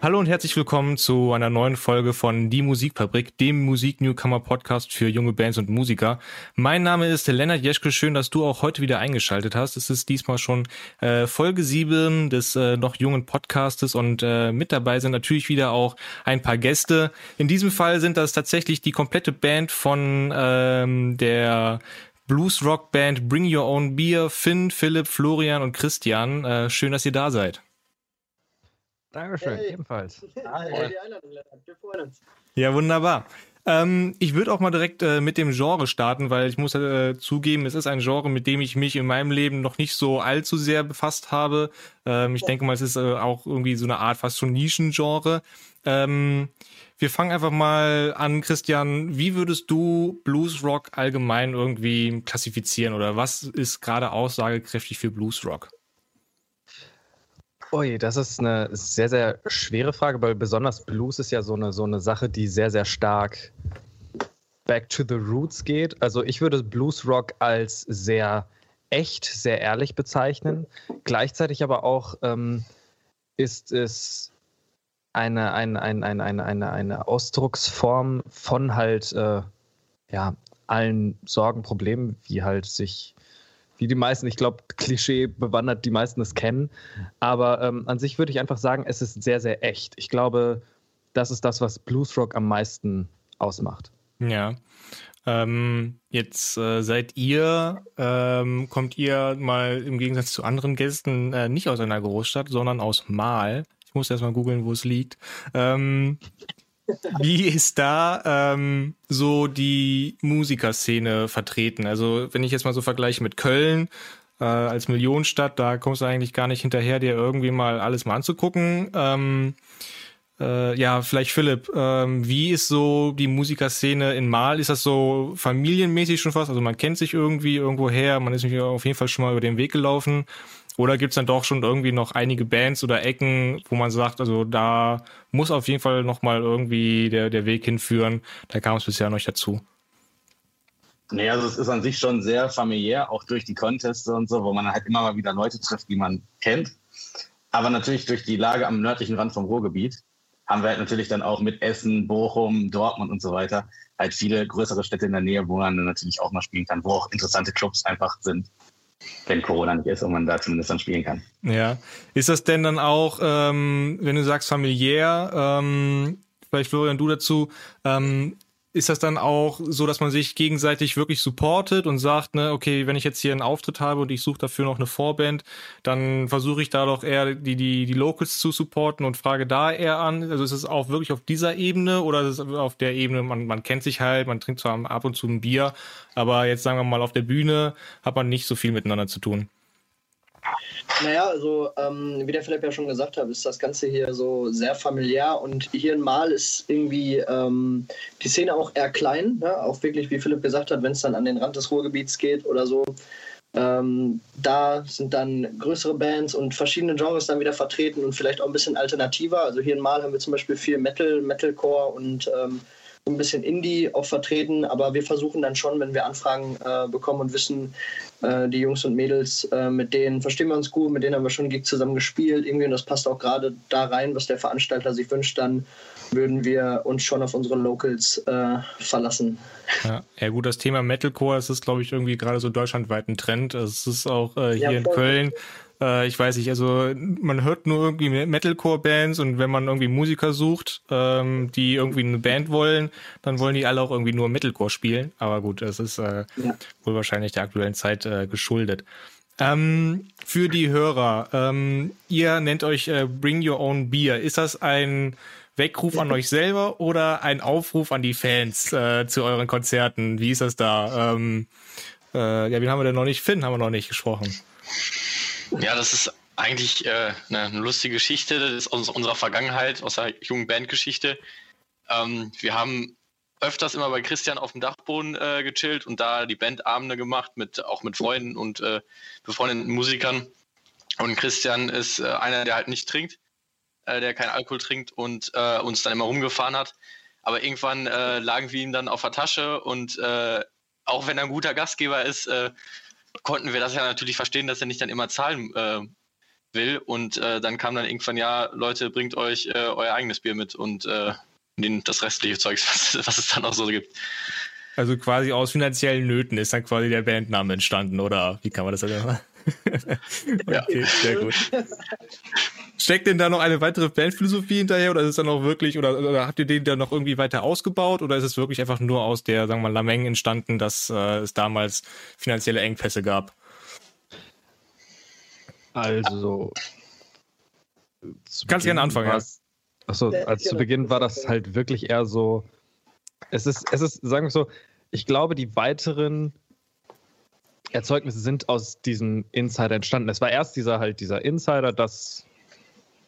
Hallo und herzlich willkommen zu einer neuen Folge von Die Musikfabrik, dem Musik-Newcomer-Podcast für junge Bands und Musiker. Mein Name ist Lennart Jeschke, schön, dass du auch heute wieder eingeschaltet hast. Es ist diesmal schon äh, Folge 7 des äh, noch jungen Podcastes und äh, mit dabei sind natürlich wieder auch ein paar Gäste. In diesem Fall sind das tatsächlich die komplette Band von ähm, der Blues-Rock-Band Bring Your Own Beer, Finn, Philipp, Florian und Christian. Äh, schön, dass ihr da seid. Dankeschön, hey. ebenfalls. Hi. Wir freuen uns. Ja, wunderbar. Ähm, ich würde auch mal direkt äh, mit dem Genre starten, weil ich muss äh, zugeben, es ist ein Genre, mit dem ich mich in meinem Leben noch nicht so allzu sehr befasst habe. Ähm, ich denke mal, es ist äh, auch irgendwie so eine Art fast schon Nischengenre. Ähm, wir fangen einfach mal an, Christian. Wie würdest du Bluesrock allgemein irgendwie klassifizieren oder was ist gerade aussagekräftig für Bluesrock? Ui, das ist eine sehr, sehr schwere Frage, weil besonders Blues ist ja so eine, so eine Sache, die sehr, sehr stark back to the roots geht. Also ich würde Bluesrock als sehr echt, sehr ehrlich bezeichnen. Gleichzeitig aber auch ähm, ist es eine, eine, eine, eine, eine, eine, Ausdrucksform von halt äh, ja, allen Sorgen, Problemen, wie halt sich wie die meisten, ich glaube, Klischee bewandert, die meisten es kennen. Aber ähm, an sich würde ich einfach sagen, es ist sehr, sehr echt. Ich glaube, das ist das, was Bluesrock am meisten ausmacht. Ja. Ähm, jetzt äh, seid ihr, ähm, kommt ihr mal im Gegensatz zu anderen Gästen äh, nicht aus einer Großstadt, sondern aus Mal. Ich muss erst mal googeln, wo es liegt. Ähm, wie ist da ähm, so die Musikerszene vertreten? Also wenn ich jetzt mal so vergleiche mit Köln äh, als Millionenstadt, da kommst du eigentlich gar nicht hinterher, dir irgendwie mal alles mal anzugucken. Ähm, äh, ja, vielleicht Philipp, ähm, wie ist so die Musikerszene in Mal? Ist das so familienmäßig schon fast? Also man kennt sich irgendwie irgendwo her, man ist auf jeden Fall schon mal über den Weg gelaufen. Oder gibt es dann doch schon irgendwie noch einige Bands oder Ecken, wo man sagt, also da muss auf jeden Fall nochmal irgendwie der, der Weg hinführen. Da kam es bisher noch nicht dazu. Nee, also es ist an sich schon sehr familiär, auch durch die Contests und so, wo man halt immer mal wieder Leute trifft, die man kennt. Aber natürlich durch die Lage am nördlichen Rand vom Ruhrgebiet haben wir halt natürlich dann auch mit Essen, Bochum, Dortmund und so weiter halt viele größere Städte in der Nähe, wo man dann natürlich auch mal spielen kann, wo auch interessante Clubs einfach sind wenn Corona nicht ist und man da zumindest dann spielen kann. Ja. Ist das denn dann auch, ähm, wenn du sagst familiär, ähm, vielleicht Florian, du dazu, ähm, ist das dann auch so, dass man sich gegenseitig wirklich supportet und sagt, ne, okay, wenn ich jetzt hier einen Auftritt habe und ich suche dafür noch eine Vorband, dann versuche ich da doch eher die, die, die Locals zu supporten und frage da eher an. Also ist es auch wirklich auf dieser Ebene oder ist es auf der Ebene, man, man kennt sich halt, man trinkt zwar ab und zu ein Bier, aber jetzt sagen wir mal auf der Bühne hat man nicht so viel miteinander zu tun. Naja, also ähm, wie der Philipp ja schon gesagt hat, ist das Ganze hier so sehr familiär und hier in Mal ist irgendwie ähm, die Szene auch eher klein, ne? auch wirklich, wie Philipp gesagt hat, wenn es dann an den Rand des Ruhrgebiets geht oder so. Ähm, da sind dann größere Bands und verschiedene Genres dann wieder vertreten und vielleicht auch ein bisschen alternativer. Also hier in Mal haben wir zum Beispiel viel Metal, Metalcore und ähm, ein bisschen Indie auch vertreten, aber wir versuchen dann schon, wenn wir Anfragen äh, bekommen und wissen, äh, die Jungs und Mädels, äh, mit denen verstehen wir uns gut, mit denen haben wir schon Gig zusammen gespielt, irgendwie und das passt auch gerade da rein, was der Veranstalter sich wünscht, dann würden wir uns schon auf unsere Locals äh, verlassen. Ja, ja, gut, das Thema Metalcore, das ist, glaube ich, irgendwie gerade so deutschlandweit ein Trend. Es ist auch äh, hier ja, in Köln äh, ich weiß nicht, also man hört nur irgendwie Metalcore-Bands und wenn man irgendwie Musiker sucht, ähm, die irgendwie eine Band wollen, dann wollen die alle auch irgendwie nur Metalcore spielen. Aber gut, das ist äh, ja. wohl wahrscheinlich der aktuellen Zeit äh, geschuldet. Ähm, für die Hörer, ähm, ihr nennt euch äh, Bring Your Own Beer. Ist das ein Weckruf an euch selber oder ein Aufruf an die Fans äh, zu euren Konzerten? Wie ist das da? Ähm, äh, ja, wie haben wir denn noch nicht? Finn haben wir noch nicht gesprochen. Ja, das ist eigentlich äh, eine, eine, lustige Geschichte. Das ist aus unserer Vergangenheit, aus der jungen Bandgeschichte. Ähm, wir haben öfters immer bei Christian auf dem Dachboden äh, gechillt und da die Bandabende gemacht, mit, auch mit Freunden und äh, befreundeten Musikern. Und Christian ist äh, einer, der halt nicht trinkt, äh, der keinen Alkohol trinkt und äh, uns dann immer rumgefahren hat. Aber irgendwann lagen wir ihm dann auf der Tasche und auch wenn er ein guter Gastgeber ist, konnten wir das ja natürlich verstehen, dass er nicht dann immer zahlen äh, will. Und äh, dann kam dann irgendwann, ja, Leute, bringt euch äh, euer eigenes Bier mit und äh, den, das restliche Zeugs, was, was es dann auch so gibt. Also quasi aus finanziellen Nöten ist dann quasi der Bandname entstanden, oder wie kann man das sagen? okay, sehr gut. Steckt denn da noch eine weitere Bandphilosophie hinterher oder ist es dann auch wirklich, oder, oder habt ihr den da noch irgendwie weiter ausgebaut oder ist es wirklich einfach nur aus der, sagen wir mal, Lameng entstanden, dass äh, es damals finanzielle Engpässe gab? Also. Kannst gerne anfangen, ja. Achso, als zu Beginn war das halt wirklich eher so. Es ist, es ist, sagen wir so, ich glaube, die weiteren Erzeugnisse sind aus diesem Insider entstanden. Es war erst dieser halt dieser Insider, das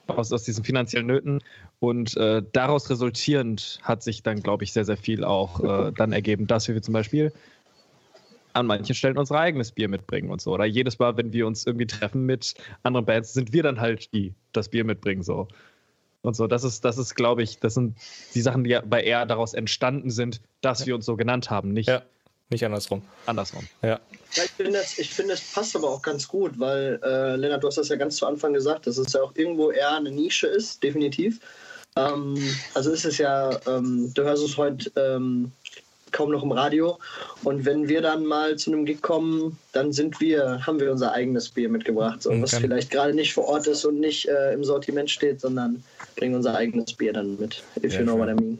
aus, aus diesen finanziellen Nöten und äh, daraus resultierend hat sich dann, glaube ich, sehr, sehr viel auch äh, dann ergeben, dass wir zum Beispiel an manchen Stellen unser eigenes Bier mitbringen und so. Oder jedes Mal, wenn wir uns irgendwie treffen mit anderen Bands, sind wir dann halt die, das Bier mitbringen so. Und so, das ist, das ist, glaube ich, das sind die Sachen, die bei eher daraus entstanden sind, dass wir uns so genannt haben, nicht ja. Nicht andersrum. Andersrum. Ja. ja ich finde, es find, passt aber auch ganz gut, weil, äh, Lennart, du hast das ja ganz zu Anfang gesagt, dass es ja auch irgendwo eher eine Nische ist, definitiv. Ähm, also ist es ja, ähm, du hörst es heute ähm, kaum noch im Radio. Und wenn wir dann mal zu einem Gig kommen, dann sind wir, haben wir unser eigenes Bier mitgebracht, so, was vielleicht gerade nicht vor Ort ist und nicht äh, im Sortiment steht, sondern bringen unser eigenes Bier dann mit, if ja, you know what I mean.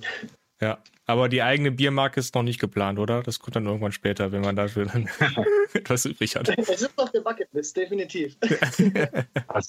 Ja, aber die eigene Biermarke ist noch nicht geplant, oder? Das kommt dann irgendwann später, wenn man dafür dann etwas übrig hat. Es ist auf der Bucketlist, definitiv. das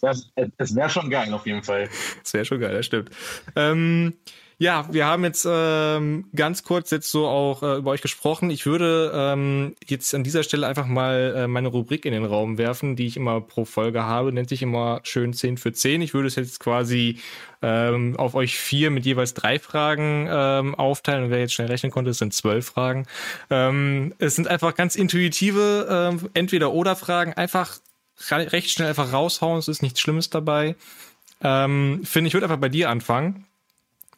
wäre wär schon geil, auf jeden Fall. Das wäre schon geil, das stimmt. Ähm, ja, wir haben jetzt ähm, ganz kurz jetzt so auch äh, über euch gesprochen. Ich würde ähm, jetzt an dieser Stelle einfach mal äh, meine Rubrik in den Raum werfen, die ich immer pro Folge habe. Nennt sich immer schön 10 für 10. Ich würde es jetzt quasi ähm, auf euch vier mit jeweils drei Fragen ähm, aufteilen. Und wer jetzt schnell rechnen konnte, es sind zwölf Fragen. Ähm, es sind einfach ganz intuitive äh, Entweder-Oder-Fragen. Einfach recht schnell einfach raushauen. Es ist nichts Schlimmes dabei. Ähm, Finn, ich würde einfach bei dir anfangen.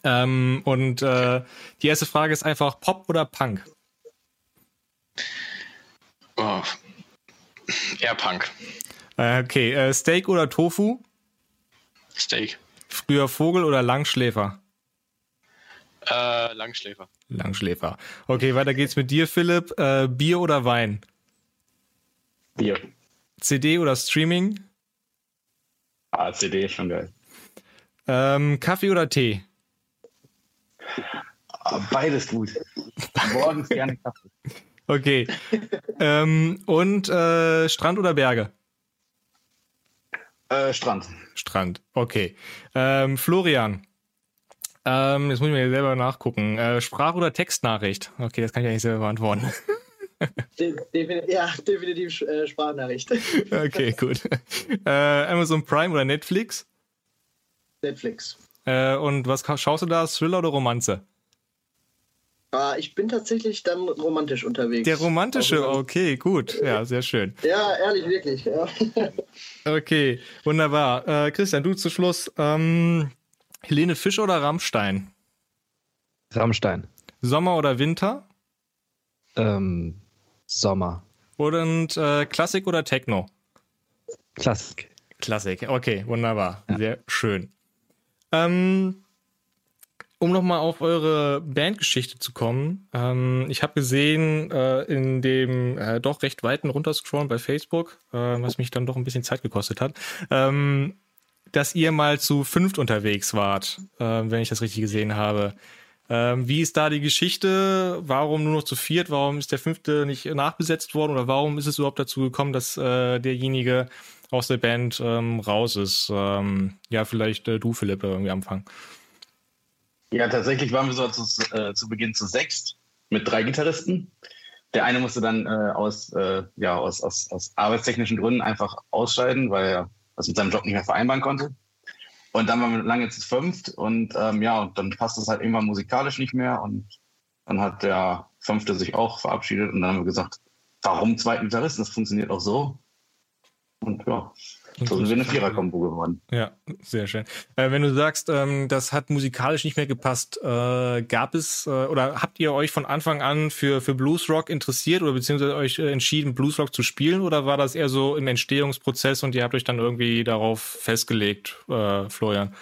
Ähm, und äh, die erste Frage ist einfach Pop oder Punk? Oh. Eher Punk. Äh, okay, äh, Steak oder Tofu? Steak. Früher Vogel oder Langschläfer? Äh, Langschläfer. Langschläfer. Okay, weiter geht's mit dir, Philipp. Äh, Bier oder Wein? Bier. CD oder Streaming? Ah, CD ist schon geil. Ähm, Kaffee oder Tee? Beides gut. Morgens gerne Kaffee. Okay. ähm, und äh, Strand oder Berge? Äh, Strand. Strand, okay. Ähm, Florian. Ähm, jetzt muss ich mir selber nachgucken. Äh, Sprach- oder Textnachricht? Okay, das kann ich eigentlich selber beantworten. ja, definitiv äh, Sprachnachricht. okay, gut. Äh, Amazon Prime oder Netflix? Netflix. Äh, und was schaust du da? Thriller oder Romanze? Ah, ich bin tatsächlich dann romantisch unterwegs. Der romantische, okay, gut. Ja, sehr schön. Ja, ehrlich, wirklich. Ja. Okay, wunderbar. Äh, Christian, du zu Schluss. Ähm, Helene Fischer oder Rammstein? Rammstein. Sommer oder Winter? Ähm, Sommer. Und äh, Klassik oder Techno? Klassik. Klassik, okay, wunderbar. Ja. Sehr schön. Ähm, um nochmal auf eure Bandgeschichte zu kommen, ähm, ich habe gesehen äh, in dem äh, doch recht weiten Runterscrollen bei Facebook, äh, was mich dann doch ein bisschen Zeit gekostet hat, ähm, dass ihr mal zu fünft unterwegs wart, äh, wenn ich das richtig gesehen habe. Ähm, wie ist da die Geschichte? Warum nur noch zu viert? Warum ist der fünfte nicht nachbesetzt worden? Oder warum ist es überhaupt dazu gekommen, dass äh, derjenige aus der Band ähm, raus ist? Ähm, ja, vielleicht äh, du, Philipp, irgendwie anfangen. Ja, tatsächlich waren wir so zu, äh, zu Beginn zu sechst mit drei Gitarristen. Der eine musste dann äh, aus, äh, ja, aus, aus, aus arbeitstechnischen Gründen einfach ausscheiden, weil er das mit seinem Job nicht mehr vereinbaren konnte. Und dann waren wir lange zu fünft und ähm, ja, und dann passt es halt irgendwann musikalisch nicht mehr und dann hat der fünfte sich auch verabschiedet und dann haben wir gesagt, warum zweiten Gitarristen? Das funktioniert auch so. Und ja, So sind wir eine Vierer-Kombo geworden. Ja, sehr schön. Äh, wenn du sagst, ähm, das hat musikalisch nicht mehr gepasst, äh, gab es äh, oder habt ihr euch von Anfang an für, für Bluesrock interessiert oder beziehungsweise euch äh, entschieden, Bluesrock zu spielen oder war das eher so im Entstehungsprozess und ihr habt euch dann irgendwie darauf festgelegt, äh, Florian?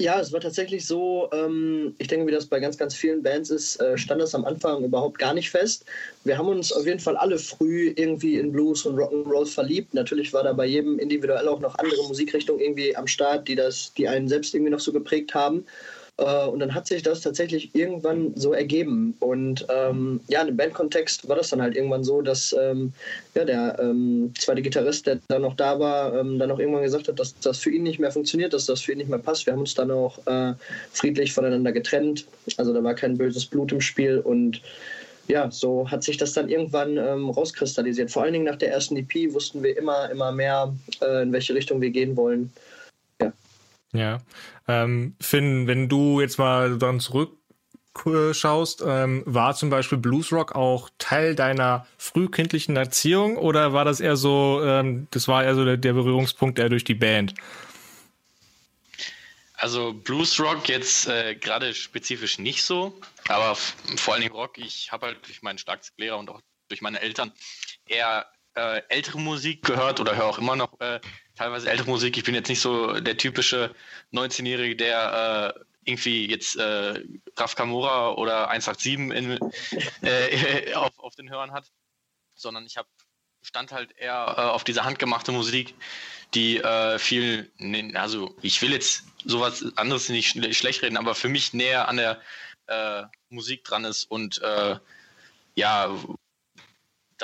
Ja, es war tatsächlich so, ähm, ich denke, wie das bei ganz, ganz vielen Bands ist, äh, stand das am Anfang überhaupt gar nicht fest. Wir haben uns auf jeden Fall alle früh irgendwie in Blues und Rock'n'Roll verliebt. Natürlich war da bei jedem individuell auch noch andere Musikrichtungen irgendwie am Start, die das, die einen selbst irgendwie noch so geprägt haben. Äh, und dann hat sich das tatsächlich irgendwann so ergeben. Und ähm, ja, im Bandkontext war das dann halt irgendwann so, dass ähm, ja, der ähm, zweite Gitarrist, der dann noch da war, ähm, dann auch irgendwann gesagt hat, dass das für ihn nicht mehr funktioniert, dass das für ihn nicht mehr passt. Wir haben uns dann auch äh, friedlich voneinander getrennt. Also da war kein böses Blut im Spiel und ja, so hat sich das dann irgendwann ähm, rauskristallisiert. Vor allen Dingen nach der ersten EP wussten wir immer, immer mehr, äh, in welche Richtung wir gehen wollen. Ja. Ähm, Finn, wenn du jetzt mal dann zurückschaust, ähm, war zum Beispiel Bluesrock auch Teil deiner frühkindlichen Erziehung oder war das eher so, ähm, das war eher so der, der Berührungspunkt eher durch die Band? Also Bluesrock jetzt äh, gerade spezifisch nicht so, aber vor allen Dingen Rock, ich habe halt durch meinen Schlagzeuglehrer und auch durch meine Eltern eher äh, ältere Musik gehört oder höre auch immer noch äh, teilweise ältere Musik. Ich bin jetzt nicht so der typische 19-Jährige, der äh, irgendwie jetzt äh, Raf Kamora oder 187 in, äh, auf, auf den Hörern hat, sondern ich habe stand halt eher äh, auf diese handgemachte Musik, die äh, viel, also ich will jetzt sowas anderes nicht schlecht reden, aber für mich näher an der äh, Musik dran ist und äh, ja,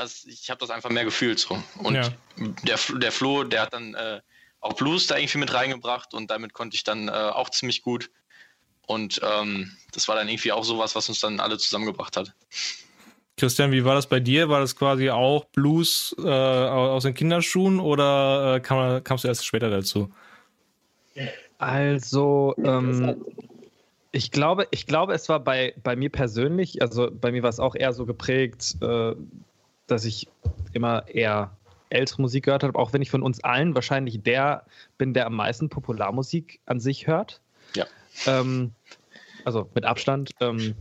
das, ich habe das einfach mehr gefühlt so. Und ja. der, der Flo, der hat dann äh, auch Blues da irgendwie mit reingebracht und damit konnte ich dann äh, auch ziemlich gut. Und ähm, das war dann irgendwie auch sowas, was uns dann alle zusammengebracht hat. Christian, wie war das bei dir? War das quasi auch Blues äh, aus den Kinderschuhen oder äh, kam, kamst du erst später dazu? Also, ähm, ich glaube, ich glaube, es war bei, bei mir persönlich, also bei mir war es auch eher so geprägt, äh, dass ich immer eher ältere Musik gehört habe, auch wenn ich von uns allen wahrscheinlich der bin, der am meisten Popularmusik an sich hört. Ja. Ähm, also mit Abstand. Ähm,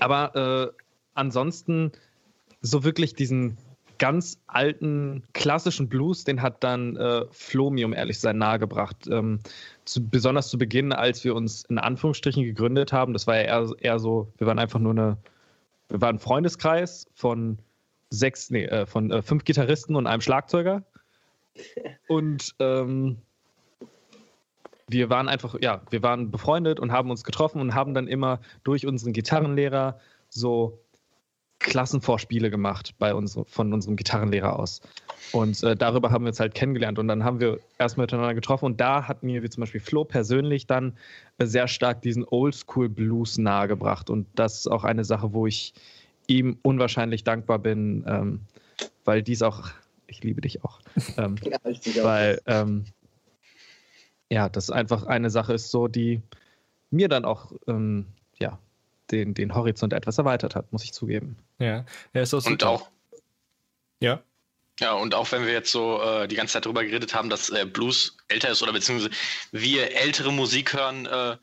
aber äh, ansonsten so wirklich diesen ganz alten klassischen Blues, den hat dann äh, Flo mir, um ehrlich zu sein, nahegebracht. Ähm, zu, besonders zu Beginn, als wir uns in Anführungsstrichen gegründet haben, das war ja eher, eher so, wir waren einfach nur eine, wir waren ein Freundeskreis von sechs, nee, äh, von äh, fünf Gitarristen und einem Schlagzeuger. Und ähm, wir waren einfach, ja, wir waren befreundet und haben uns getroffen und haben dann immer durch unseren Gitarrenlehrer so Klassenvorspiele gemacht bei uns, von unserem Gitarrenlehrer aus. Und äh, darüber haben wir uns halt kennengelernt und dann haben wir erstmal miteinander getroffen und da hat mir wie zum Beispiel Flo persönlich dann äh, sehr stark diesen Oldschool Blues nahegebracht und das ist auch eine Sache, wo ich ihm unwahrscheinlich dankbar bin, ähm, weil dies auch, ich liebe dich auch, ähm, ja, weil ähm, ja, das einfach eine Sache ist, so die mir dann auch ähm, ja den, den Horizont etwas erweitert hat, muss ich zugeben. Ja, ja ist auch Und auch ja. Ja, und auch wenn wir jetzt so äh, die ganze Zeit darüber geredet haben, dass äh, Blues älter ist oder beziehungsweise wir ältere Musik hören, äh,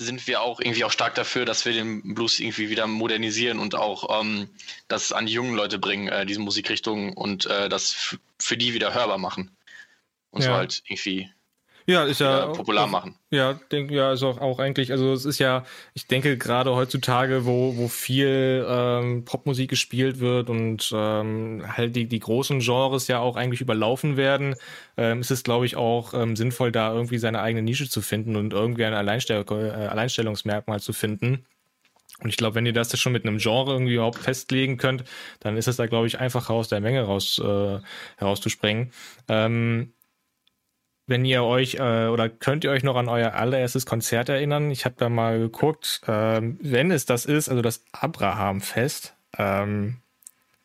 sind wir auch irgendwie auch stark dafür, dass wir den Blues irgendwie wieder modernisieren und auch ähm, das an die jungen Leute bringen, äh, diese Musikrichtung und äh, das für die wieder hörbar machen. Und ja. so halt irgendwie ja, ist ja popular machen. Ja, denke ja, ist auch, auch eigentlich, also es ist ja, ich denke gerade heutzutage, wo, wo viel ähm, Popmusik gespielt wird und ähm, halt die, die großen Genres ja auch eigentlich überlaufen werden, ähm, ist es, glaube ich, auch ähm, sinnvoll, da irgendwie seine eigene Nische zu finden und irgendwie ein Alleinstell äh, Alleinstellungsmerkmal zu finden. Und ich glaube, wenn ihr das schon mit einem Genre irgendwie überhaupt festlegen könnt, dann ist es da, glaube ich, einfacher aus der Menge raus äh, herauszuspringen. Ähm, wenn ihr euch äh, oder könnt ihr euch noch an euer allererstes Konzert erinnern? Ich habe da mal geguckt, ähm, wenn es das ist, also das Abrahamfest ähm,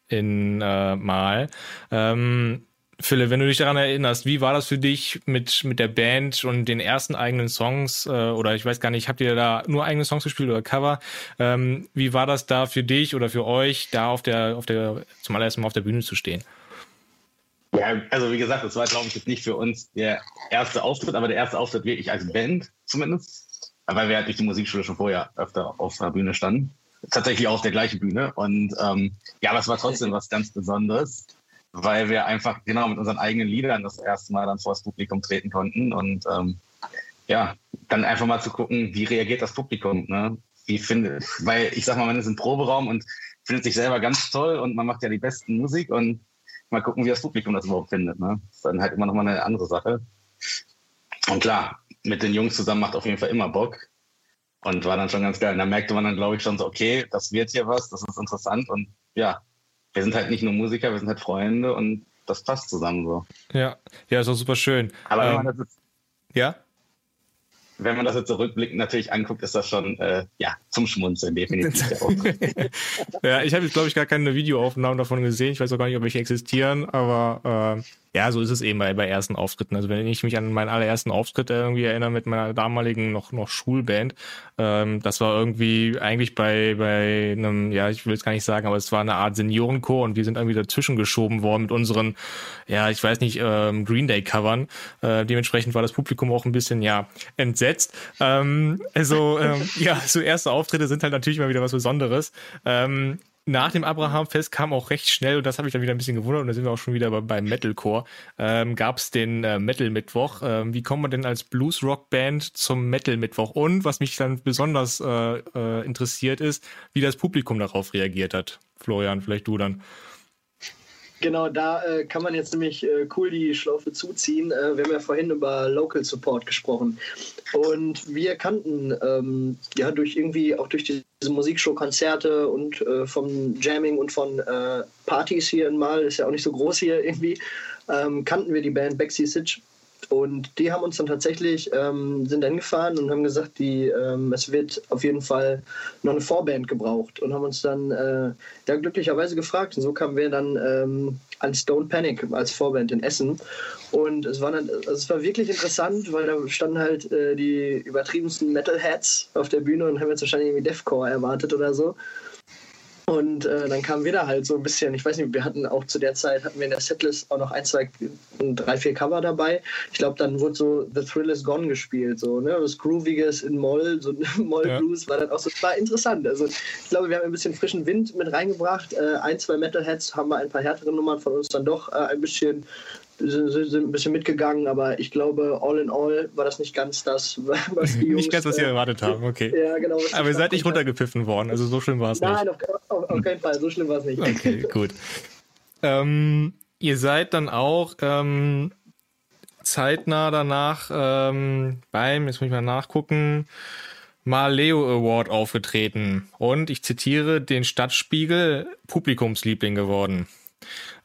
in äh, Mal. Ähm, Philipp, wenn du dich daran erinnerst, wie war das für dich mit, mit der Band und den ersten eigenen Songs? Äh, oder ich weiß gar nicht, habt ihr da nur eigene Songs gespielt oder Cover? Ähm, wie war das da für dich oder für euch, da auf der, auf der, zum allerersten Mal auf der Bühne zu stehen? Ja, also wie gesagt, das war, glaube ich, jetzt nicht für uns der erste Auftritt, aber der erste Auftritt wirklich als Band zumindest, weil wir halt durch die Musikschule schon vorher öfter auf der Bühne standen. Tatsächlich auch auf der gleichen Bühne. Und ähm, ja, aber es war trotzdem was ganz Besonderes, weil wir einfach genau mit unseren eigenen Liedern das erste Mal dann vor das Publikum treten konnten. Und ähm, ja, dann einfach mal zu gucken, wie reagiert das Publikum. Ne? Wie findet, weil ich sag mal, man ist im Proberaum und findet sich selber ganz toll und man macht ja die besten Musik und mal gucken, wie das Publikum das überhaupt findet. Ne? Das ist dann halt immer noch mal eine andere Sache. Und klar, mit den Jungs zusammen macht auf jeden Fall immer Bock. Und war dann schon ganz geil. Und da merkte man dann, glaube ich, schon so, okay, das wird hier was, das ist interessant. Und ja, wir sind halt nicht nur Musiker, wir sind halt Freunde und das passt zusammen so. Ja, ja, ist auch super schön. Aber ähm, wenn man das jetzt, ja? Wenn man das jetzt zurückblickend natürlich anguckt, ist das schon äh, ja zum Schmunzeln definitiv. ja, ich habe jetzt glaube ich gar keine Videoaufnahmen davon gesehen. Ich weiß auch gar nicht, ob welche existieren, aber äh, ja, so ist es eben bei, bei ersten Auftritten. Also wenn ich mich an meinen allerersten Auftritt irgendwie erinnere mit meiner damaligen noch noch Schulband, ähm, das war irgendwie eigentlich bei bei einem, ja, ich will es gar nicht sagen, aber es war eine Art Seniorenchor und wir sind irgendwie dazwischen geschoben worden mit unseren, ja, ich weiß nicht, ähm, Green Day Covern. Äh, dementsprechend war das Publikum auch ein bisschen ja entsetzt. Ähm, also ähm, ja, so erste Auftritte sind halt natürlich immer wieder was Besonderes. Ähm, nach dem Abrahamfest kam auch recht schnell, und das habe ich dann wieder ein bisschen gewundert, und da sind wir auch schon wieder beim Metalcore, ähm, gab es den äh, Metal-Mittwoch. Ähm, wie kommt man denn als Blues-Rock-Band zum Metal-Mittwoch? Und was mich dann besonders äh, äh, interessiert ist, wie das Publikum darauf reagiert hat. Florian, vielleicht du dann. Genau, da äh, kann man jetzt nämlich äh, cool die Schlaufe zuziehen. Äh, wir haben ja vorhin über Local Support gesprochen. Und wir kannten ähm, ja durch irgendwie auch durch diese Musikshow-Konzerte und äh, vom Jamming und von äh, Partys hier in Mal, ist ja auch nicht so groß hier irgendwie, ähm, kannten wir die Band Bexy Sitch und die haben uns dann tatsächlich, ähm, sind dann gefahren und haben gesagt, die, ähm, es wird auf jeden Fall noch eine Vorband gebraucht und haben uns dann äh, ja, glücklicherweise gefragt. Und so kamen wir dann ähm, an Stone Panic als Vorband in Essen. Und es war, dann, also es war wirklich interessant, weil da standen halt äh, die übertriebensten Metalheads auf der Bühne und haben jetzt wahrscheinlich irgendwie Deathcore erwartet oder so. Und äh, dann kamen wir da halt so ein bisschen, ich weiß nicht, wir hatten auch zu der Zeit, hatten wir in der Setlist auch noch ein, zwei, drei, vier Cover dabei. Ich glaube, dann wurde so The Thrill is Gone gespielt, so, ne, was Grooviges in Moll, so Moll-Blues ja. war dann auch so, war interessant. Also ich glaube, wir haben ein bisschen frischen Wind mit reingebracht. Äh, ein, zwei Metalheads haben wir ein paar härtere Nummern von uns dann doch äh, ein bisschen sind, sind ein bisschen mitgegangen, aber ich glaube, all in all war das nicht ganz das, was die Jungs... nicht ganz, was sie äh, erwartet haben, okay. ja, genau. Aber ihr seid nicht runtergepfiffen worden, also so schlimm war es nicht. Nein, auf, auf, auf, keinen Fall, so schlimm war es nicht. Okay, gut. Ähm, ihr seid dann auch ähm, zeitnah danach ähm, beim, jetzt muss ich mal nachgucken, Maleo Award aufgetreten und ich zitiere, den Stadtspiegel Publikumsliebling geworden.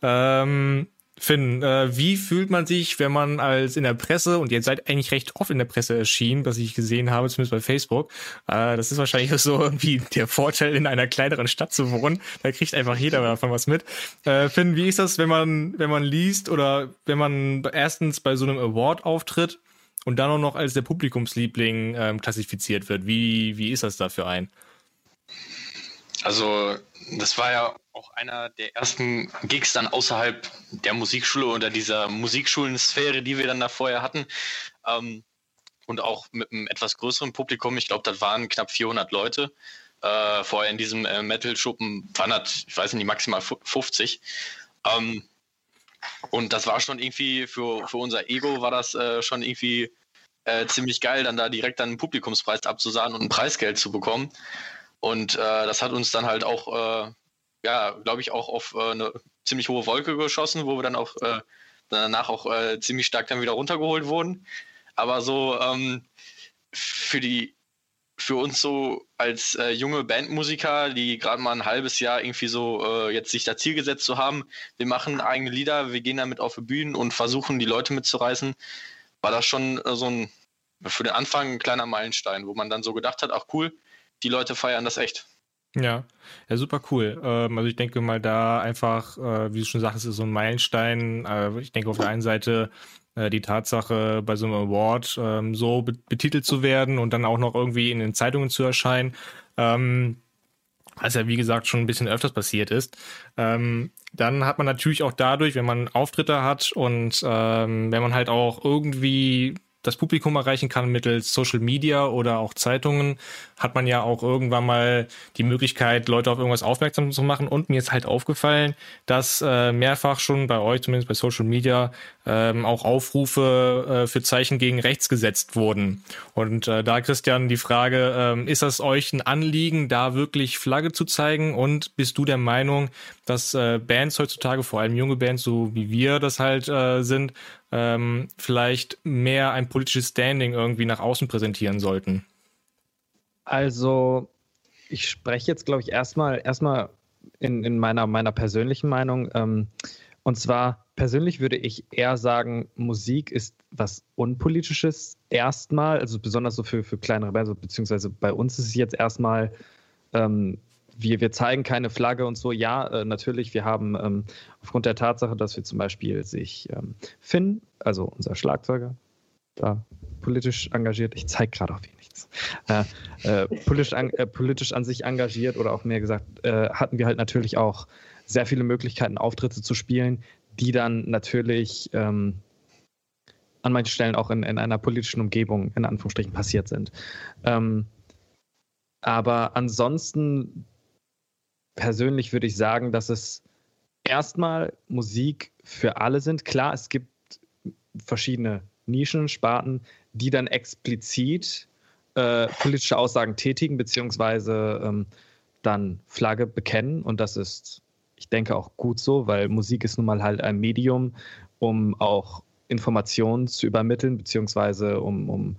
Ähm, Finn, äh, wie fühlt man sich, wenn man als in der Presse, und ihr seid eigentlich recht oft in der Presse erschienen, was ich gesehen habe, zumindest bei Facebook, äh, das ist wahrscheinlich so irgendwie der Vorteil, in einer kleineren Stadt zu wohnen. Da kriegt einfach jeder davon was mit. Äh, Finn, wie ist das, wenn man, wenn man liest oder wenn man erstens bei so einem Award auftritt und dann auch noch als der Publikumsliebling ähm, klassifiziert wird? Wie, wie ist das da für einen? Also, das war ja auch einer der ersten Gigs dann außerhalb der Musikschule oder dieser Musikschulensphäre, die wir dann da vorher hatten. Ähm, und auch mit einem etwas größeren Publikum. Ich glaube, das waren knapp 400 Leute. Äh, vorher in diesem äh, Metal-Schuppen waren das, ich weiß nicht, maximal 50. Ähm, und das war schon irgendwie für, für unser Ego war das äh, schon irgendwie äh, ziemlich geil, dann da direkt dann einen Publikumspreis abzusagen und ein Preisgeld zu bekommen. Und äh, das hat uns dann halt auch äh, ja, glaube ich, auch auf äh, eine ziemlich hohe Wolke geschossen, wo wir dann auch äh, danach auch äh, ziemlich stark dann wieder runtergeholt wurden. Aber so ähm, für die für uns so als äh, junge Bandmusiker, die gerade mal ein halbes Jahr irgendwie so jetzt sich das Ziel gesetzt zu haben, wir machen eigene Lieder, wir gehen damit auf die Bühnen und versuchen die Leute mitzureißen, war das schon so ein für den Anfang ein kleiner Meilenstein, wo man dann so gedacht hat, ach cool, die Leute feiern das echt. Ja, ja, super cool. Ähm, also ich denke mal da einfach, äh, wie du schon sagst, ist so ein Meilenstein. Äh, ich denke auf der einen Seite äh, die Tatsache, bei so einem Award ähm, so betitelt zu werden und dann auch noch irgendwie in den Zeitungen zu erscheinen. Ähm, was ja wie gesagt schon ein bisschen öfters passiert ist, ähm, dann hat man natürlich auch dadurch, wenn man Auftritte hat und ähm, wenn man halt auch irgendwie das Publikum erreichen kann mittels Social Media oder auch Zeitungen, hat man ja auch irgendwann mal die Möglichkeit, Leute auf irgendwas aufmerksam zu machen. Und mir ist halt aufgefallen, dass äh, mehrfach schon bei euch, zumindest bei Social Media, ähm, auch Aufrufe äh, für Zeichen gegen rechts gesetzt wurden. Und äh, da, Christian, die Frage, ähm, ist das euch ein Anliegen, da wirklich Flagge zu zeigen? Und bist du der Meinung, dass äh, Bands heutzutage, vor allem junge Bands, so wie wir das halt äh, sind, ähm, vielleicht mehr ein politisches Standing irgendwie nach außen präsentieren sollten? Also, ich spreche jetzt, glaube ich, erstmal erstmal in, in meiner, meiner persönlichen Meinung. Ähm, und zwar persönlich würde ich eher sagen, Musik ist was Unpolitisches erstmal, also besonders so für, für kleinere Bands, beziehungsweise bei uns ist es jetzt erstmal ähm, wir, wir zeigen keine Flagge und so. Ja, äh, natürlich, wir haben ähm, aufgrund der Tatsache, dass wir zum Beispiel sich ähm, Finn, also unser Schlagzeuger, da politisch engagiert, ich zeige gerade auch nichts, äh, äh, politisch, an, äh, politisch an sich engagiert oder auch mehr gesagt, äh, hatten wir halt natürlich auch sehr viele Möglichkeiten, Auftritte zu spielen, die dann natürlich ähm, an manchen Stellen auch in, in einer politischen Umgebung in Anführungsstrichen passiert sind. Ähm, aber ansonsten persönlich würde ich sagen, dass es erstmal Musik für alle sind. Klar, es gibt verschiedene Nischen, Sparten, die dann explizit äh, politische Aussagen tätigen, beziehungsweise ähm, dann Flagge bekennen. Und das ist, ich denke, auch gut so, weil Musik ist nun mal halt ein Medium, um auch Informationen zu übermitteln, beziehungsweise um, um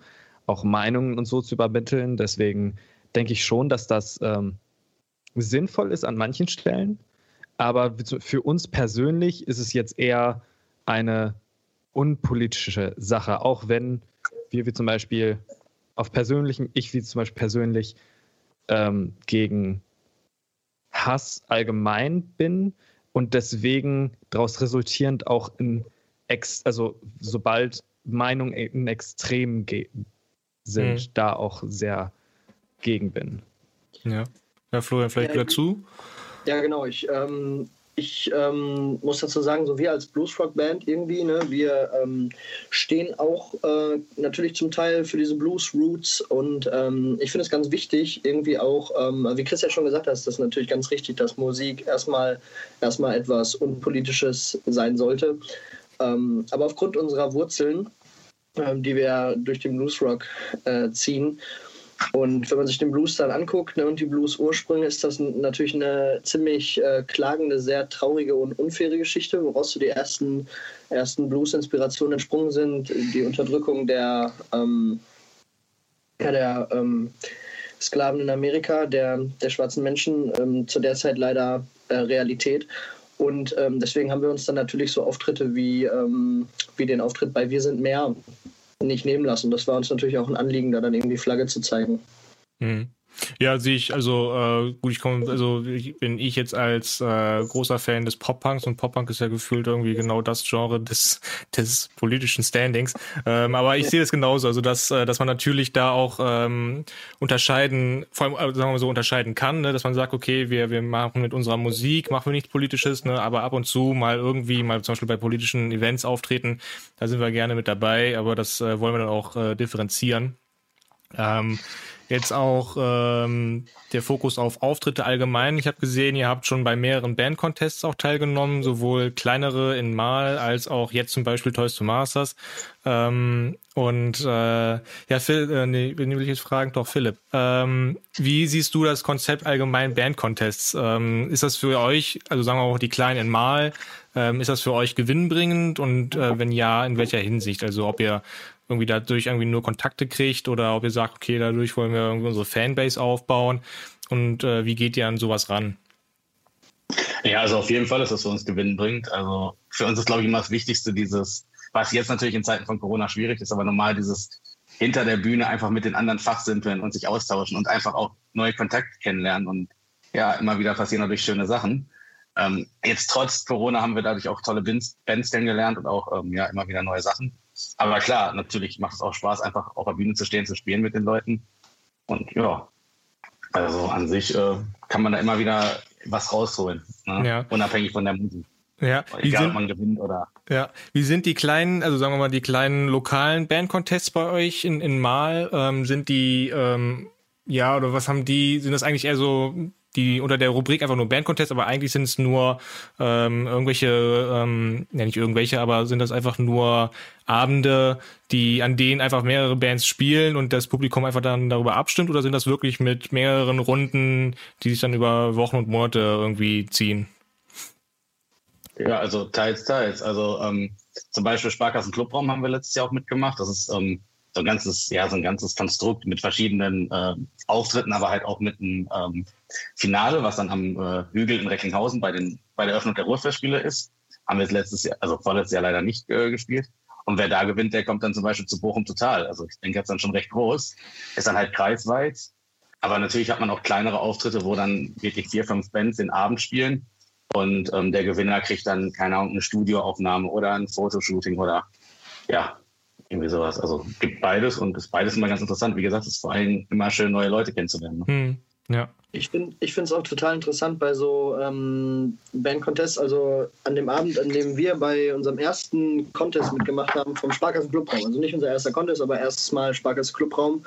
auch Meinungen und so zu übermitteln. Deswegen denke ich schon, dass das ähm, sinnvoll ist an manchen Stellen, aber für uns persönlich ist es jetzt eher eine unpolitische Sache, auch wenn wir wie zum Beispiel auf persönlichem, ich wie zum Beispiel persönlich ähm, gegen Hass allgemein bin und deswegen daraus resultierend auch in ex, also sobald Meinungen in Extremen sind, mhm. da auch sehr gegen bin. Ja. Ja, Florian, vielleicht ja, dazu? Ja, genau. Ich, ähm, ich ähm, muss dazu sagen, so wir als Bluesrock-Band irgendwie, ne, wir ähm, stehen auch äh, natürlich zum Teil für diese Blues-Roots und ähm, ich finde es ganz wichtig, irgendwie auch, ähm, wie Chris ja schon gesagt hat, ist das natürlich ganz richtig, dass Musik erstmal, erstmal etwas Unpolitisches sein sollte. Ähm, aber aufgrund unserer Wurzeln, die wir durch den Bluesrock äh, ziehen, und wenn man sich den Blues dann anguckt ne, und die Blues-Ursprünge, ist das natürlich eine ziemlich äh, klagende, sehr traurige und unfaire Geschichte, woraus so die ersten, ersten Blues-Inspirationen entsprungen sind. Die Unterdrückung der, ähm, ja, der ähm, Sklaven in Amerika, der, der schwarzen Menschen, ähm, zu der Zeit leider äh, Realität. Und ähm, deswegen haben wir uns dann natürlich so Auftritte wie, ähm, wie den Auftritt bei Wir sind mehr nicht nehmen lassen. Das war uns natürlich auch ein Anliegen, da dann irgendwie Flagge zu zeigen. Mhm. Ja, sehe ich, also äh, gut, ich komme, also ich, bin ich jetzt als äh, großer Fan des Pop-Punks und Pop-Punk ist ja gefühlt irgendwie genau das Genre des, des politischen Standings. Ähm, aber ich sehe das genauso, also dass, äh, dass man natürlich da auch ähm, unterscheiden, vor allem, äh, sagen wir mal so, unterscheiden kann, ne? dass man sagt, okay, wir, wir machen mit unserer Musik, machen wir nichts Politisches, ne? aber ab und zu mal irgendwie, mal zum Beispiel bei politischen Events auftreten, da sind wir gerne mit dabei, aber das äh, wollen wir dann auch äh, differenzieren. Ähm, Jetzt auch ähm, der Fokus auf Auftritte allgemein. Ich habe gesehen, ihr habt schon bei mehreren Band-Contests auch teilgenommen, sowohl kleinere in Mal als auch jetzt zum Beispiel Toys to Masters. Ähm, und äh, ja, Phil, äh, nee, will ich jetzt fragen? Doch, Philipp. Ähm, wie siehst du das Konzept allgemein Band-Contests? Ähm, ist das für euch, also sagen wir auch die Kleinen in Mal, ähm, ist das für euch gewinnbringend und äh, wenn ja, in welcher Hinsicht? Also ob ihr irgendwie dadurch irgendwie nur Kontakte kriegt oder ob ihr sagt, okay, dadurch wollen wir irgendwie unsere Fanbase aufbauen und äh, wie geht ihr an sowas ran? Ja, also auf jeden Fall ist das für uns gewinnbringend. Also für uns ist, glaube ich, immer das Wichtigste dieses, was jetzt natürlich in Zeiten von Corona schwierig ist, aber normal dieses hinter der Bühne einfach mit den anderen Fachsimpeln und sich austauschen und einfach auch neue Kontakte kennenlernen und ja, immer wieder passieren dadurch schöne Sachen. Ähm, jetzt trotz Corona haben wir dadurch auch tolle Bands, kennengelernt und auch ähm, ja immer wieder neue Sachen. Aber klar, natürlich macht es auch Spaß, einfach auf der Bühne zu stehen, zu spielen mit den Leuten. Und ja, Also an sich äh, kann man da immer wieder was rausholen, ne? Ja. unabhängig von der Musik. Ja, wie Egal, ob sind, man gewinnt oder. ja, wie sind die kleinen, also sagen wir mal, die kleinen lokalen Bandcontests bei euch in, in Mal? Ähm, sind die, ähm, ja, oder was haben die, sind das eigentlich eher so die unter der Rubrik einfach nur Bandcontest, aber eigentlich sind es nur ähm, irgendwelche, ähm, ja nicht irgendwelche, aber sind das einfach nur Abende, die an denen einfach mehrere Bands spielen und das Publikum einfach dann darüber abstimmt oder sind das wirklich mit mehreren Runden, die sich dann über Wochen und Monate irgendwie ziehen? Ja, also teils, teils. Also ähm, zum Beispiel Sparkassen Clubraum haben wir letztes Jahr auch mitgemacht. Das ist ähm, so ein ganzes, ja, so ein ganzes Konstrukt mit verschiedenen äh, Auftritten, aber halt auch mit einem ähm, Finale, was dann am äh, Hügel in Recklinghausen bei den bei der Eröffnung der Ruhrfestspiele ist. Haben wir jetzt letztes Jahr, also vorletztes Jahr leider nicht äh, gespielt. Und wer da gewinnt, der kommt dann zum Beispiel zu Bochum Total. Also ich denke, das ist dann schon recht groß. Ist dann halt kreisweit. Aber natürlich hat man auch kleinere Auftritte, wo dann wirklich vier, fünf Bands den Abend spielen. Und ähm, der Gewinner kriegt dann, keine Ahnung, eine Studioaufnahme oder ein Fotoshooting oder ja, irgendwie sowas. Also gibt beides und ist beides immer ganz interessant. Wie gesagt, es ist vor allem immer schön, neue Leute kennenzulernen. Ne? Hm, ja. Ich finde ich es auch total interessant bei so ähm, Band-Contests. Also an dem Abend, an dem wir bei unserem ersten Contest mitgemacht haben vom Sparkassen Clubraum. Also nicht unser erster Contest, aber erstes Mal Sparkassen Clubraum.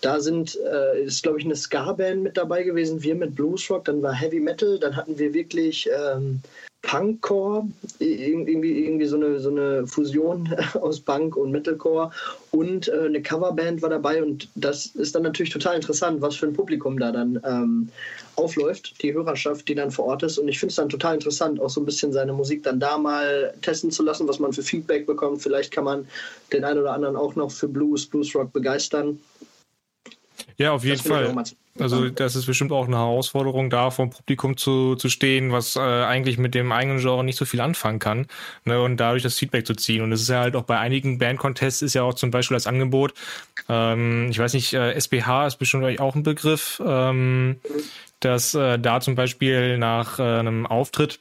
Da sind, äh, ist glaube ich eine Ska-Band mit dabei gewesen, wir mit Bluesrock, dann war Heavy Metal, dann hatten wir wirklich ähm, Punkcore, irgendwie, irgendwie so, eine, so eine Fusion aus Punk und Metalcore und äh, eine Coverband war dabei und das ist dann natürlich total interessant, was für ein Publikum da dann ähm, aufläuft, die Hörerschaft, die dann vor Ort ist und ich finde es dann total interessant, auch so ein bisschen seine Musik dann da mal testen zu lassen, was man für Feedback bekommt. Vielleicht kann man den einen oder anderen auch noch für Blues, Bluesrock begeistern. Ja, auf jeden Fall. Also das ist bestimmt auch eine Herausforderung, da vom Publikum zu, zu stehen, was äh, eigentlich mit dem eigenen Genre nicht so viel anfangen kann ne, und dadurch das Feedback zu ziehen. Und es ist ja halt auch bei einigen Bandcontests ist ja auch zum Beispiel das Angebot, ähm, ich weiß nicht, äh, SBH ist bestimmt euch auch ein Begriff, ähm, dass äh, da zum Beispiel nach äh, einem Auftritt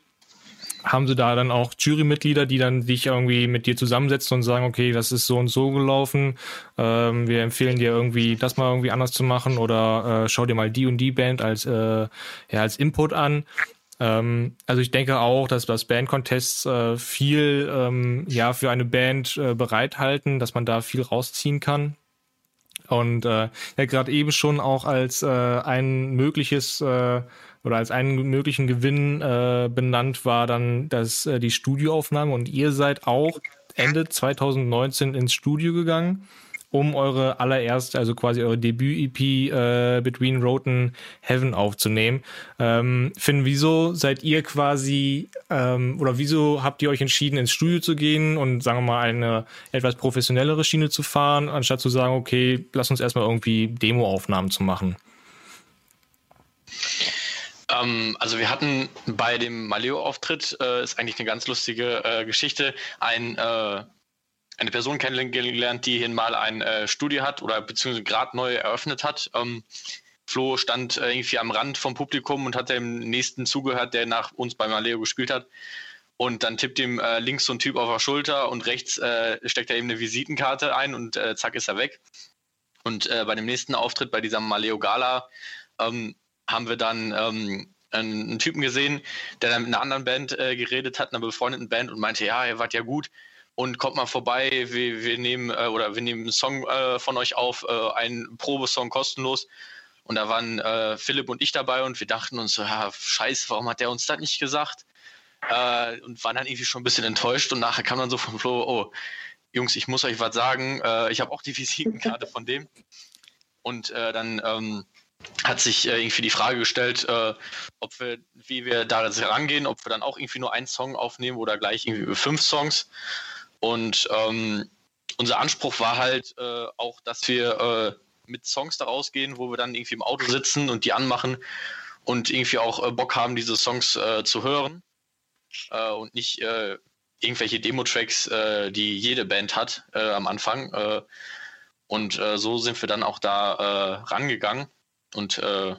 haben sie da dann auch Jurymitglieder, die dann sich irgendwie mit dir zusammensetzen und sagen, okay, das ist so und so gelaufen, ähm, wir empfehlen dir irgendwie das mal irgendwie anders zu machen oder äh, schau dir mal die und die Band als, äh, ja, als Input an. Ähm, also ich denke auch, dass das Bandcontests äh, viel ähm, ja für eine Band äh, bereithalten, dass man da viel rausziehen kann. Und äh, ja, gerade eben schon auch als äh, ein mögliches äh, oder als einen möglichen Gewinn äh, benannt war dann das, äh, die Studioaufnahme und ihr seid auch Ende 2019 ins Studio gegangen, um eure allererste, also quasi eure Debüt-EP äh, Between Road Heaven aufzunehmen. Ähm, Finn, wieso seid ihr quasi ähm, oder wieso habt ihr euch entschieden, ins Studio zu gehen und sagen wir mal eine etwas professionellere Schiene zu fahren, anstatt zu sagen, okay, lass uns erstmal irgendwie Demo-Aufnahmen zu machen? Ähm, also wir hatten bei dem Maleo-Auftritt, äh, ist eigentlich eine ganz lustige äh, Geschichte, ein, äh, eine Person kennengelernt, die hier mal ein äh, Studio hat oder beziehungsweise gerade neu eröffnet hat. Ähm, Flo stand äh, irgendwie am Rand vom Publikum und hat dem nächsten zugehört, der nach uns bei Maleo gespielt hat. Und dann tippt ihm äh, links so ein Typ auf der Schulter und rechts äh, steckt er eben eine Visitenkarte ein und äh, zack ist er weg. Und äh, bei dem nächsten Auftritt, bei dieser Maleo Gala, ähm, haben wir dann ähm, einen, Typen gesehen, der dann mit einer anderen Band äh, geredet hat, einer befreundeten Band und meinte, ja, ihr wart ja gut und kommt mal vorbei, wir, wir nehmen äh, oder wir nehmen einen Song äh, von euch auf, äh, einen Probesong kostenlos. Und da waren äh, Philipp und ich dabei und wir dachten uns ja, scheiße, warum hat der uns das nicht gesagt? Äh, und waren dann irgendwie schon ein bisschen enttäuscht und nachher kam dann so von Flo, oh, Jungs, ich muss euch was sagen, ich habe auch die Visitenkarte von dem. Und dann ähm, hat sich äh, irgendwie die Frage gestellt, äh, ob wir, wie wir da jetzt herangehen, ob wir dann auch irgendwie nur einen Song aufnehmen oder gleich irgendwie fünf Songs. Und ähm, unser Anspruch war halt äh, auch, dass wir äh, mit Songs da rausgehen, wo wir dann irgendwie im Auto sitzen und die anmachen und irgendwie auch äh, Bock haben, diese Songs äh, zu hören und nicht irgendwelche Demo-Tracks, die jede Band hat am Anfang. und so sind wir dann auch da rangegangen und äh,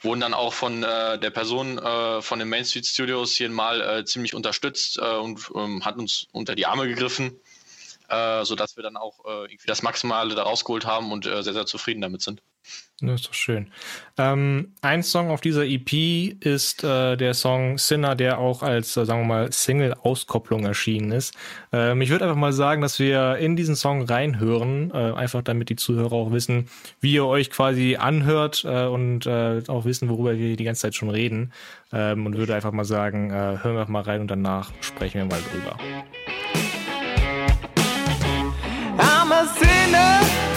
wurden dann auch von äh, der Person äh, von den Main Street Studios hier mal äh, ziemlich unterstützt äh, und ähm, hat uns unter die Arme gegriffen. Äh, sodass wir dann auch äh, irgendwie das Maximale da rausgeholt haben und äh, sehr, sehr zufrieden damit sind. Das ist doch schön. Ähm, ein Song auf dieser EP ist äh, der Song Sinner, der auch als, äh, sagen wir mal, Single-Auskopplung erschienen ist. Ähm, ich würde einfach mal sagen, dass wir in diesen Song reinhören, äh, einfach damit die Zuhörer auch wissen, wie ihr euch quasi anhört äh, und äh, auch wissen, worüber wir die ganze Zeit schon reden. Ähm, und würde einfach mal sagen, äh, hören wir mal rein und danach sprechen wir mal drüber. I'm a sinner,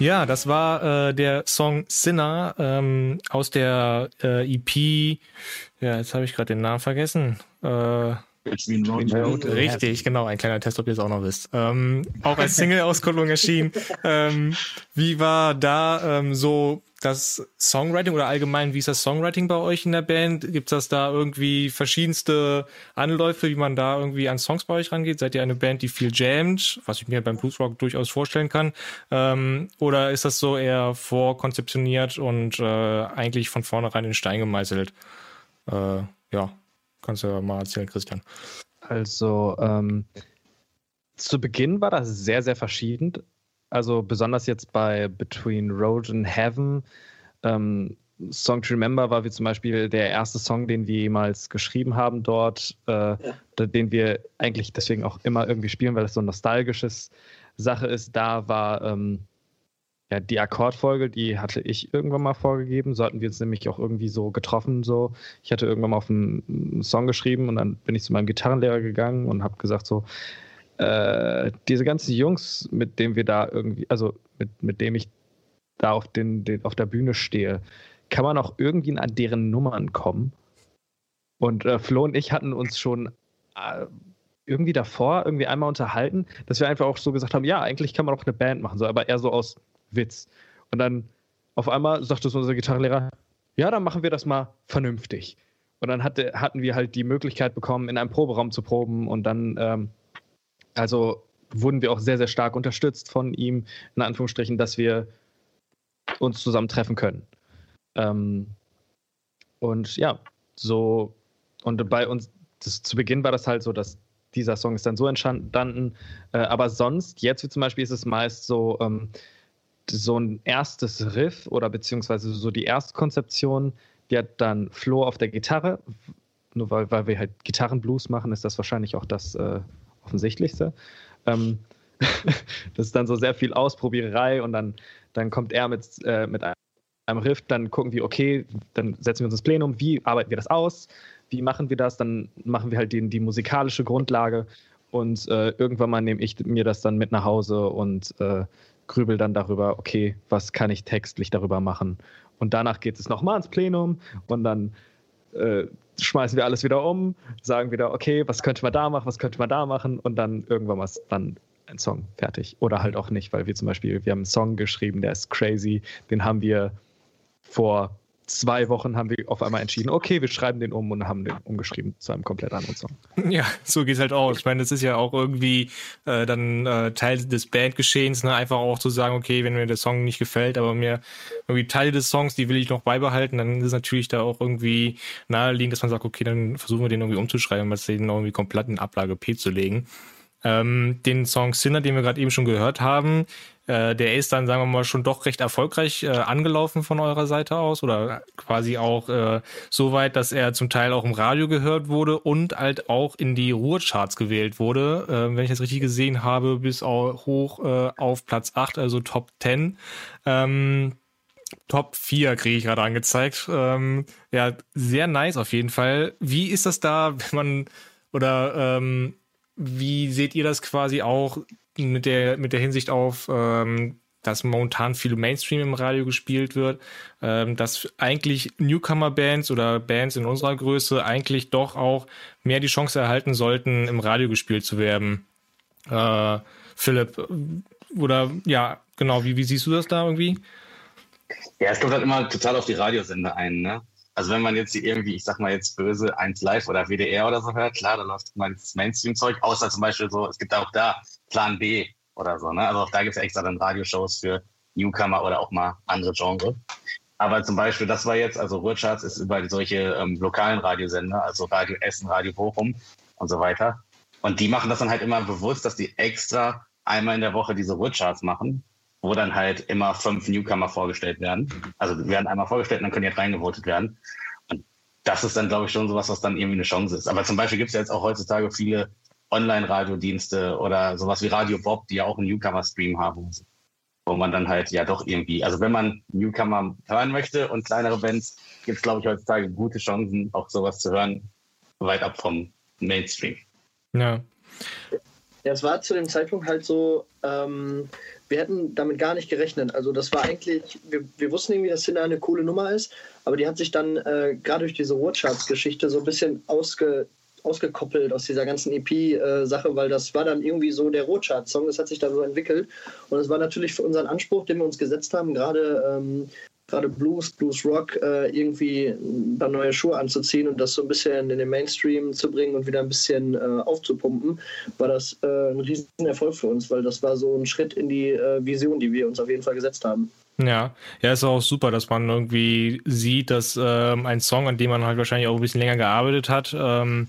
Ja, das war äh, der Song Sinner ähm, aus der äh, EP. Ja, jetzt habe ich gerade den Namen vergessen. Äh, Richtig, genau, ein kleiner Test, ob ihr es auch noch wisst. Ähm, auch als Single-Auskopplung erschienen. Ähm, wie war da ähm, so das Songwriting oder allgemein, wie ist das Songwriting bei euch in der Band? Gibt es da irgendwie verschiedenste Anläufe, wie man da irgendwie an Songs bei euch rangeht? Seid ihr eine Band, die viel jammt, was ich mir beim Bluesrock durchaus vorstellen kann? Ähm, oder ist das so eher vorkonzeptioniert und äh, eigentlich von vornherein in Stein gemeißelt? Äh, ja, kannst du ja mal erzählen, Christian. Also ähm, zu Beginn war das sehr, sehr verschieden. Also besonders jetzt bei Between Road and Heaven. Ähm, Song to Remember war wie zum Beispiel der erste Song, den wir jemals geschrieben haben dort, äh, den wir eigentlich deswegen auch immer irgendwie spielen, weil es so ein nostalgisches Sache ist. Da war ähm, ja die Akkordfolge, die hatte ich irgendwann mal vorgegeben. So hatten wir uns nämlich auch irgendwie so getroffen. So, ich hatte irgendwann mal auf einen, einen Song geschrieben und dann bin ich zu meinem Gitarrenlehrer gegangen und habe gesagt so, äh, diese ganzen Jungs, mit denen wir da irgendwie, also mit, mit dem ich da auf, den, den, auf der Bühne stehe, kann man auch irgendwie an deren Nummern kommen? Und äh, Flo und ich hatten uns schon äh, irgendwie davor irgendwie einmal unterhalten, dass wir einfach auch so gesagt haben, ja, eigentlich kann man auch eine Band machen, so, aber eher so aus Witz. Und dann auf einmal sagte so unser Gitarrenlehrer, ja, dann machen wir das mal vernünftig. Und dann hatte, hatten wir halt die Möglichkeit bekommen, in einem Proberaum zu proben und dann, ähm, also wurden wir auch sehr, sehr stark unterstützt von ihm, in Anführungsstrichen, dass wir uns zusammen treffen können. Ähm, und ja, so, und bei uns, das, zu Beginn war das halt so, dass dieser Song ist dann so entstanden, äh, aber sonst, jetzt wie zum Beispiel, ist es meist so, ähm, so ein erstes Riff oder beziehungsweise so die Erstkonzeption, die hat dann Flo auf der Gitarre. Nur weil, weil wir halt Gitarrenblues machen, ist das wahrscheinlich auch das äh, Offensichtlichste. Ähm, das ist dann so sehr viel Ausprobiererei und dann, dann kommt er mit, äh, mit einem Riff, dann gucken wir, okay, dann setzen wir uns ins Plenum, wie arbeiten wir das aus, wie machen wir das, dann machen wir halt die, die musikalische Grundlage und äh, irgendwann mal nehme ich mir das dann mit nach Hause und äh, grübel dann darüber, okay, was kann ich textlich darüber machen. Und danach geht es nochmal ins Plenum und dann äh, schmeißen wir alles wieder um, sagen wieder, okay, was könnte man da machen, was könnte man da machen und dann irgendwann mal dann ein Song fertig. Oder halt auch nicht, weil wir zum Beispiel, wir haben einen Song geschrieben, der ist crazy, den haben wir vor zwei Wochen haben wir auf einmal entschieden, okay, wir schreiben den um und haben den umgeschrieben zu einem komplett anderen Song. Ja, so geht's halt aus. Ich meine, das ist ja auch irgendwie äh, dann äh, Teil des Bandgeschehens, ne? einfach auch zu sagen, okay, wenn mir der Song nicht gefällt, aber mir irgendwie Teile des Songs, die will ich noch beibehalten, dann ist es natürlich da auch irgendwie naheliegend, dass man sagt, okay, dann versuchen wir den irgendwie umzuschreiben, was den irgendwie komplett in Ablage P zu legen. Ähm, den Song Sinner, den wir gerade eben schon gehört haben, äh, der ist dann, sagen wir mal, schon doch recht erfolgreich äh, angelaufen von eurer Seite aus oder quasi auch äh, so weit, dass er zum Teil auch im Radio gehört wurde und halt auch in die Ruhrcharts gewählt wurde, äh, wenn ich das richtig gesehen habe, bis auch hoch äh, auf Platz 8, also Top 10. Ähm, Top 4 kriege ich gerade angezeigt. Ähm, ja, sehr nice auf jeden Fall. Wie ist das da, wenn man oder ähm, wie seht ihr das quasi auch mit der, mit der Hinsicht auf, ähm, dass momentan viel Mainstream im Radio gespielt wird, ähm, dass eigentlich Newcomer-Bands oder Bands in unserer Größe eigentlich doch auch mehr die Chance erhalten sollten, im Radio gespielt zu werden. Äh, Philipp, oder ja, genau, wie, wie siehst du das da irgendwie? Ja, es kommt halt immer total auf die Radiosender ein, ne? Also wenn man jetzt irgendwie, ich sag mal jetzt böse, 1 Live oder WDR oder so hört, klar, da läuft mal das Mainstream-Zeug, außer zum Beispiel so, es gibt auch da Plan B oder so, ne? Also auch da gibt es extra dann Radioshows für Newcomer oder auch mal andere Genre. Aber zum Beispiel, das war jetzt, also Ruhrcharts ist über solche ähm, lokalen Radiosender, also Radio Essen, Radio Bochum und so weiter. Und die machen das dann halt immer bewusst, dass die extra einmal in der Woche diese Ruhrcharts machen, wo dann halt immer fünf Newcomer vorgestellt werden. Also die werden einmal vorgestellt und dann können die halt reingevotet werden. Und das ist dann, glaube ich, schon sowas, was dann irgendwie eine Chance ist. Aber zum Beispiel gibt es ja jetzt auch heutzutage viele Online-Radiodienste oder sowas wie Radio Bob, die ja auch einen Newcomer-Stream haben, wo man dann halt ja doch irgendwie, also wenn man Newcomer hören möchte und kleinere Bands, gibt es, glaube ich, heutzutage gute Chancen, auch sowas zu hören, weit ab vom Mainstream. Ja. Ja, es war zu dem Zeitpunkt halt so, ähm, wir hätten damit gar nicht gerechnet. Also das war eigentlich, wir, wir wussten irgendwie, dass Sinner eine coole Nummer ist, aber die hat sich dann äh, gerade durch diese Watcharts-Geschichte so ein bisschen ausge, ausgekoppelt aus dieser ganzen EP-Sache, äh, weil das war dann irgendwie so der Rotchart-Song, das hat sich dann so entwickelt. Und es war natürlich für unseren Anspruch, den wir uns gesetzt haben, gerade ähm, gerade Blues, Blues Rock, äh, irgendwie da neue Schuhe anzuziehen und das so ein bisschen in den Mainstream zu bringen und wieder ein bisschen äh, aufzupumpen, war das äh, ein riesen Erfolg für uns, weil das war so ein Schritt in die Vision, die wir uns auf jeden Fall gesetzt haben. Ja, ja, ist auch super, dass man irgendwie sieht, dass ähm, ein Song, an dem man halt wahrscheinlich auch ein bisschen länger gearbeitet hat, ähm,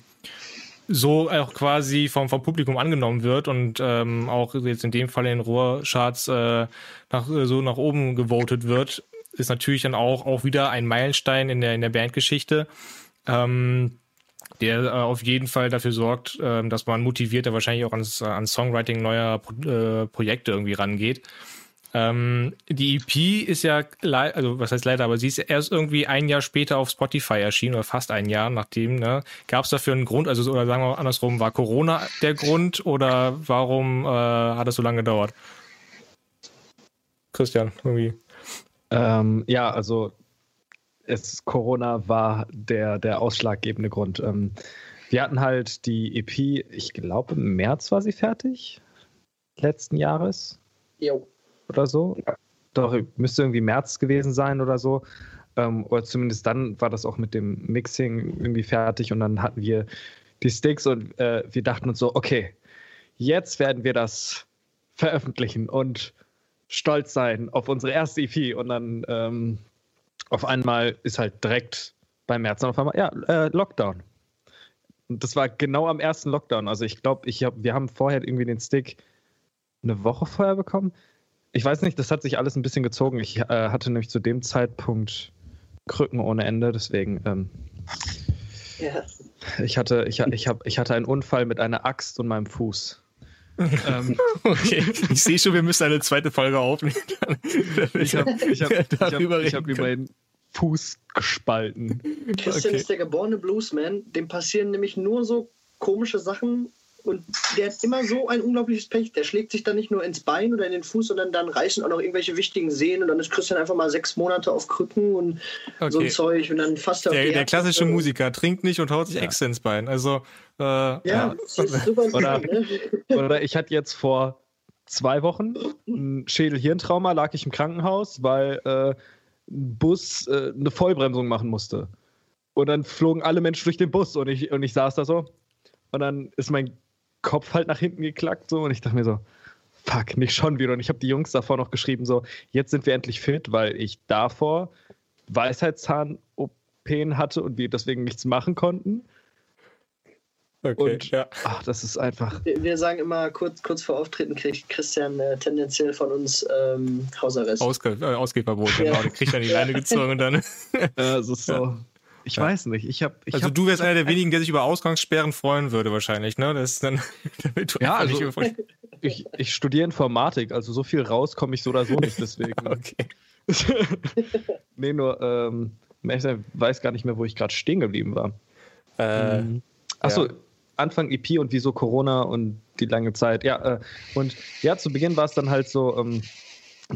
so auch quasi vom, vom Publikum angenommen wird und ähm, auch jetzt in dem Fall in den Rohrcharts äh, nach, so nach oben gewotet wird, ist natürlich dann auch, auch wieder ein Meilenstein in der, in der Bandgeschichte. Ähm, der äh, auf jeden Fall dafür sorgt, äh, dass man motivierter wahrscheinlich auch ans, an Songwriting neuer Pro äh, Projekte irgendwie rangeht. Ähm, die EP ist ja, also was heißt leider, aber sie ist erst irgendwie ein Jahr später auf Spotify erschienen oder fast ein Jahr nachdem. Ne? Gab es dafür einen Grund? Also oder sagen wir andersrum, war Corona der Grund oder warum äh, hat es so lange gedauert? Christian, irgendwie. Ähm, ja, also es, Corona war der, der ausschlaggebende Grund. Ähm, wir hatten halt die EP, ich glaube, im März war sie fertig, letzten Jahres. Jo. Oder so. Doch, müsste irgendwie März gewesen sein oder so. Ähm, oder zumindest dann war das auch mit dem Mixing irgendwie fertig und dann hatten wir die Sticks und äh, wir dachten uns so, okay, jetzt werden wir das veröffentlichen und stolz sein auf unsere erste EP und dann ähm, auf einmal ist halt direkt beim März auf einmal, ja, äh, Lockdown. Und das war genau am ersten Lockdown. Also ich glaube, ich hab, wir haben vorher irgendwie den Stick eine Woche vorher bekommen. Ich weiß nicht, das hat sich alles ein bisschen gezogen. Ich äh, hatte nämlich zu dem Zeitpunkt Krücken ohne Ende, deswegen. Ähm, ja. Ich hatte, ich, ich, hab, ich hatte einen Unfall mit einer Axt und meinem Fuß ähm, okay, ich sehe schon, wir müssen eine zweite Folge aufnehmen. ich habe ich hab, ich hab, ich hab über den Fuß gespalten. Christian okay. ist der geborene Bluesman. Dem passieren nämlich nur so komische Sachen und der hat immer so ein unglaubliches Pech. Der schlägt sich dann nicht nur ins Bein oder in den Fuß, sondern dann reißen auch noch irgendwelche wichtigen Sehnen und dann ist Christian einfach mal sechs Monate auf Krücken und okay. so ein Zeug und dann fasst er der, der klassische Musiker trinkt nicht und haut sich ja. extra ins Bein. Also, äh, ja, ja. super oder, ne? oder ich hatte jetzt vor zwei Wochen ein Schädel-Hirntrauma, lag ich im Krankenhaus, weil äh, ein Bus äh, eine Vollbremsung machen musste. Und dann flogen alle Menschen durch den Bus und ich, und ich saß da so. Und dann ist mein Kopf halt nach hinten geklackt so und ich dachte mir so, fuck, nicht schon wieder. Und ich habe die Jungs davor noch geschrieben, so, jetzt sind wir endlich fit, weil ich davor Weisheitszahn-OPen hatte und wir deswegen nichts machen konnten. Okay, und ja. ach, das ist einfach. Wir, wir, sagen immer, kurz, kurz vor Auftreten kriegt Christian äh, tendenziell von uns ähm, Hausarrest. Ausge äh, Ausgehverbot, genau. Ja. Der kriegt dann die Leine gezogen und dann. äh, das ist so. Ja. Ich ja. weiß nicht. Ich hab, ich also hab, du wärst einer der wenigen, der sich über Ausgangssperren freuen würde wahrscheinlich, ne? Das ist dann, damit du ja, also, ich, ich studiere Informatik, also so viel raus komme ich so oder so nicht, deswegen. okay. nee, nur, ähm, ich weiß gar nicht mehr, wo ich gerade stehen geblieben war. Äh, mhm. Achso, ja. Anfang EP und wieso Corona und die lange Zeit. Ja, äh, und ja, zu Beginn war es dann halt so, ähm,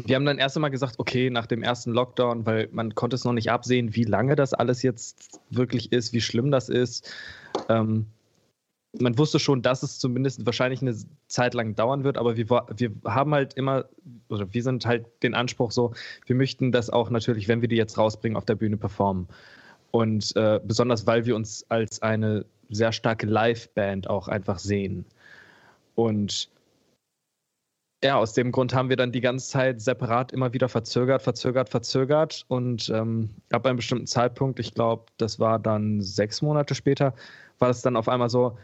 wir haben dann erst einmal gesagt, okay, nach dem ersten Lockdown, weil man konnte es noch nicht absehen, wie lange das alles jetzt wirklich ist, wie schlimm das ist. Ähm, man wusste schon, dass es zumindest wahrscheinlich eine Zeit lang dauern wird, aber wir, wir haben halt immer, oder wir sind halt den Anspruch so, wir möchten das auch natürlich, wenn wir die jetzt rausbringen, auf der Bühne performen. Und äh, besonders, weil wir uns als eine sehr starke Live-Band auch einfach sehen. Und ja, aus dem Grund haben wir dann die ganze Zeit separat immer wieder verzögert, verzögert, verzögert. Und ähm, ab einem bestimmten Zeitpunkt, ich glaube, das war dann sechs Monate später, war es dann auf einmal so,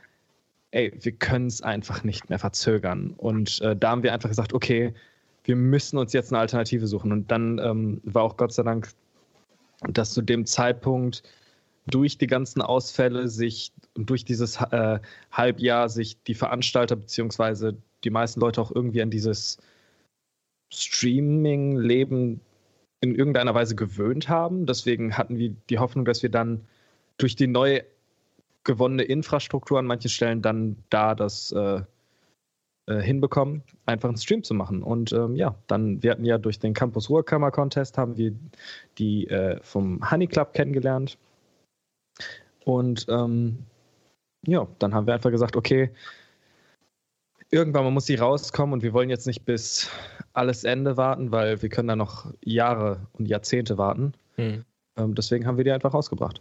ey, wir können es einfach nicht mehr verzögern. Und äh, da haben wir einfach gesagt, okay, wir müssen uns jetzt eine Alternative suchen. Und dann ähm, war auch Gott sei Dank, dass zu dem Zeitpunkt durch die ganzen Ausfälle sich und durch dieses äh, Halbjahr sich die Veranstalter beziehungsweise die meisten Leute auch irgendwie an dieses Streaming-Leben in irgendeiner Weise gewöhnt haben. Deswegen hatten wir die Hoffnung, dass wir dann durch die neu gewonnene Infrastruktur an manchen Stellen dann da das äh, äh, hinbekommen, einfach einen Stream zu machen. Und ähm, ja, dann, wir hatten ja durch den Campus Ruhrkammer Contest haben wir die äh, vom Honey Club kennengelernt. Und ähm, ja, dann haben wir einfach gesagt, okay, irgendwann mal muss sie rauskommen und wir wollen jetzt nicht bis alles Ende warten, weil wir können da noch Jahre und Jahrzehnte warten. Hm. Ähm, deswegen haben wir die einfach rausgebracht.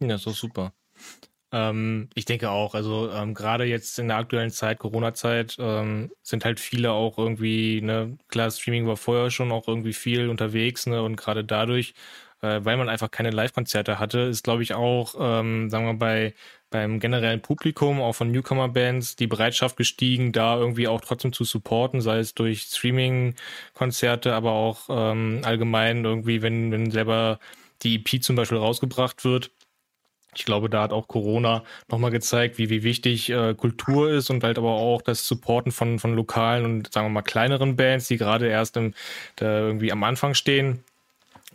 Ja, so super. Ähm, ich denke auch, also ähm, gerade jetzt in der aktuellen Zeit, Corona-Zeit, ähm, sind halt viele auch irgendwie, ne, klar, Streaming war vorher schon auch irgendwie viel unterwegs, ne, und gerade dadurch, äh, weil man einfach keine Live-Konzerte hatte, ist, glaube ich, auch, ähm, sagen wir bei beim generellen Publikum, auch von Newcomer-Bands, die Bereitschaft gestiegen, da irgendwie auch trotzdem zu supporten, sei es durch Streaming-Konzerte, aber auch ähm, allgemein irgendwie, wenn, wenn selber die EP zum Beispiel rausgebracht wird, ich glaube, da hat auch Corona nochmal gezeigt, wie, wie wichtig äh, Kultur ist und halt aber auch das Supporten von, von lokalen und sagen wir mal kleineren Bands, die gerade erst im, da irgendwie am Anfang stehen.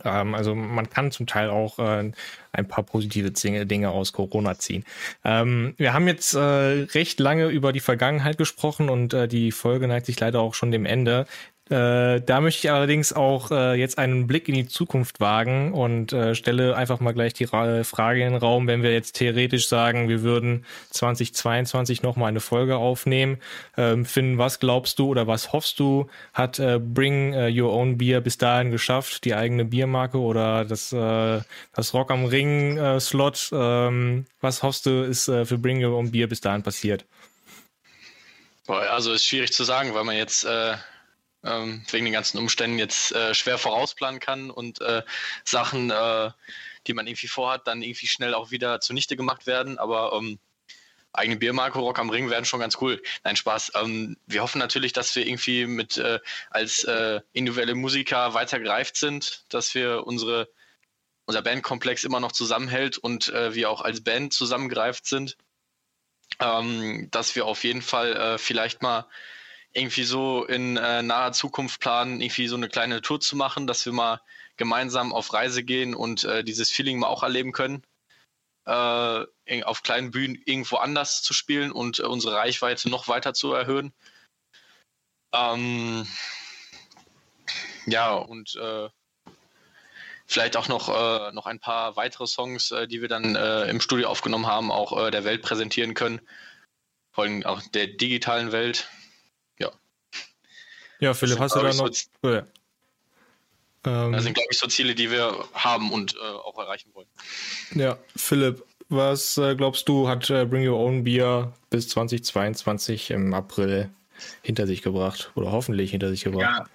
Ähm, also man kann zum Teil auch äh, ein paar positive Dinge aus Corona ziehen. Ähm, wir haben jetzt äh, recht lange über die Vergangenheit gesprochen und äh, die Folge neigt sich leider auch schon dem Ende. Äh, da möchte ich allerdings auch äh, jetzt einen Blick in die Zukunft wagen und äh, stelle einfach mal gleich die Ra Frage in den Raum, wenn wir jetzt theoretisch sagen, wir würden 2022 nochmal eine Folge aufnehmen. Ähm, Finn, was glaubst du oder was hoffst du, hat äh, Bring äh, Your Own Beer bis dahin geschafft, die eigene Biermarke oder das, äh, das Rock am Ring äh, Slot? Ähm, was hoffst du, ist äh, für Bring Your Own Beer bis dahin passiert? Also ist schwierig zu sagen, weil man jetzt äh, ähm, wegen den ganzen Umständen jetzt äh, schwer vorausplanen kann und äh, Sachen, äh, die man irgendwie vorhat, dann irgendwie schnell auch wieder zunichte gemacht werden. Aber ähm, eigene Biermarke Rock am Ring werden schon ganz cool. Nein, Spaß. Ähm, wir hoffen natürlich, dass wir irgendwie mit äh, als äh, individuelle Musiker weiter gereift sind, dass wir unsere unser Bandkomplex immer noch zusammenhält und äh, wir auch als Band zusammengereift sind. Ähm, dass wir auf jeden Fall vielleicht mal irgendwie so in äh, naher Zukunft planen, irgendwie so eine kleine Tour zu machen, dass wir mal gemeinsam auf Reise gehen und äh, dieses Feeling mal auch erleben können. Äh, auf kleinen Bühnen irgendwo anders zu spielen und äh, unsere Reichweite noch weiter zu erhöhen. Ähm, ja, und äh, vielleicht auch noch, äh, noch ein paar weitere Songs, die wir dann im Studio aufgenommen haben, auch der Welt präsentieren können. Vor allem auch der digitalen Welt. Ja, Philipp, hast du da noch? So, oh, ja. ähm, das sind, glaube ich, so Ziele, die wir haben und äh, auch erreichen wollen. Ja, Philipp, was äh, glaubst du, hat äh, Bring Your Own Beer bis 2022 im April hinter sich gebracht oder hoffentlich hinter sich gebracht? Ja,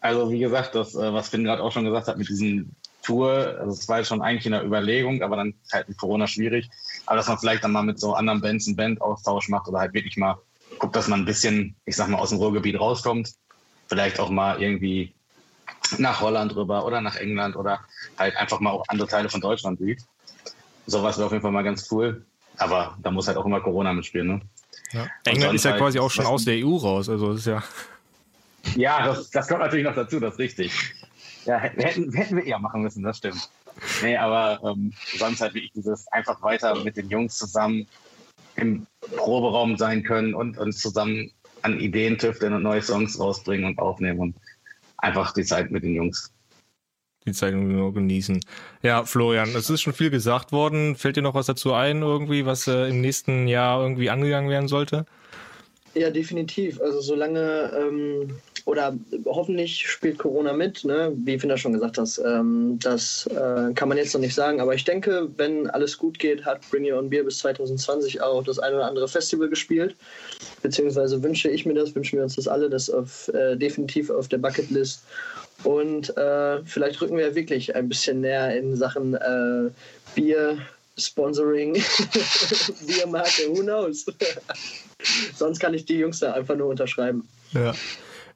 also wie gesagt, das, äh, was Finn gerade auch schon gesagt hat mit diesen Tour, also es war schon eigentlich in der Überlegung, aber dann halt mit Corona schwierig. Aber dass man vielleicht dann mal mit so anderen Bands einen Bandaustausch macht oder halt wirklich mal guckt, dass man ein bisschen, ich sag mal, aus dem Ruhrgebiet rauskommt. Vielleicht auch mal irgendwie nach Holland rüber oder nach England oder halt einfach mal auch andere Teile von Deutschland sieht. Sowas wäre auf jeden Fall mal ganz cool. Aber da muss halt auch immer Corona mitspielen, ne? Ja. England ist ja halt, quasi auch schon aus der EU raus, also das ist ja. Ja, das, das kommt natürlich noch dazu, das ist richtig. Ja, hätten, hätten wir eher machen müssen, das stimmt. Nee, aber ähm, sonst halt wirklich dieses einfach weiter mit den Jungs zusammen im Proberaum sein können und uns zusammen an Ideen tüfteln und neue Songs rausbringen und aufnehmen und einfach die Zeit mit den Jungs. Die Zeit nur genießen. Ja, Florian, es ist schon viel gesagt worden. Fällt dir noch was dazu ein, irgendwie, was äh, im nächsten Jahr irgendwie angegangen werden sollte? Ja, definitiv. Also solange ähm, oder hoffentlich spielt Corona mit, ne? wie Finder schon gesagt hat, ähm, das äh, kann man jetzt noch nicht sagen. Aber ich denke, wenn alles gut geht, hat Bring Your Own Beer bis 2020 auch das ein oder andere Festival gespielt. Beziehungsweise wünsche ich mir das, wünschen wir uns das alle, das auf, äh, definitiv auf der Bucketlist. Und äh, vielleicht rücken wir wirklich ein bisschen näher in Sachen äh, Bier. Sponsoring, Biermarke, who knows? Sonst kann ich die Jungs da einfach nur unterschreiben. Ja.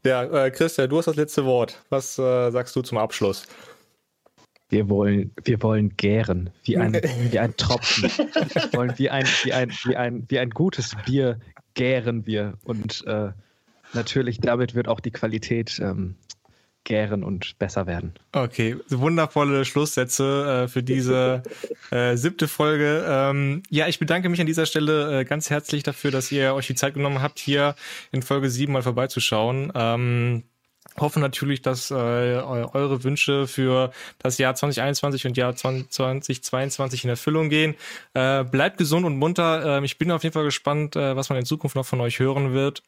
Ja, äh, Christian, du hast das letzte Wort. Was äh, sagst du zum Abschluss? Wir wollen, wir wollen gären, wie ein, wie ein Tropfen. Wir wollen wie ein, wie ein, wie ein, wie ein gutes Bier gären wir. Und äh, natürlich damit wird auch die Qualität ähm, gären und besser werden. Okay, wundervolle Schlusssätze äh, für diese äh, siebte Folge. Ähm, ja, ich bedanke mich an dieser Stelle äh, ganz herzlich dafür, dass ihr euch die Zeit genommen habt, hier in Folge sieben mal vorbeizuschauen. Ähm, hoffen natürlich, dass äh, eure Wünsche für das Jahr 2021 und Jahr 2022 in Erfüllung gehen. Äh, bleibt gesund und munter. Äh, ich bin auf jeden Fall gespannt, äh, was man in Zukunft noch von euch hören wird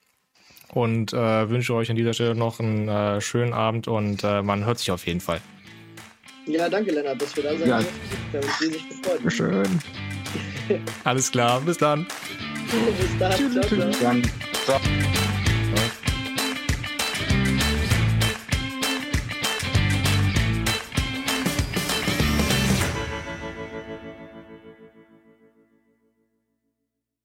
und äh, wünsche euch an dieser Stelle noch einen äh, schönen Abend und äh, man hört sich auf jeden Fall. Ja, danke Lennart, dass wir da sein ja. Wir haben uns riesig gefreut. Schön. Alles klar, bis dann. bis dann. Tschüss, ciao, ciao. Ciao.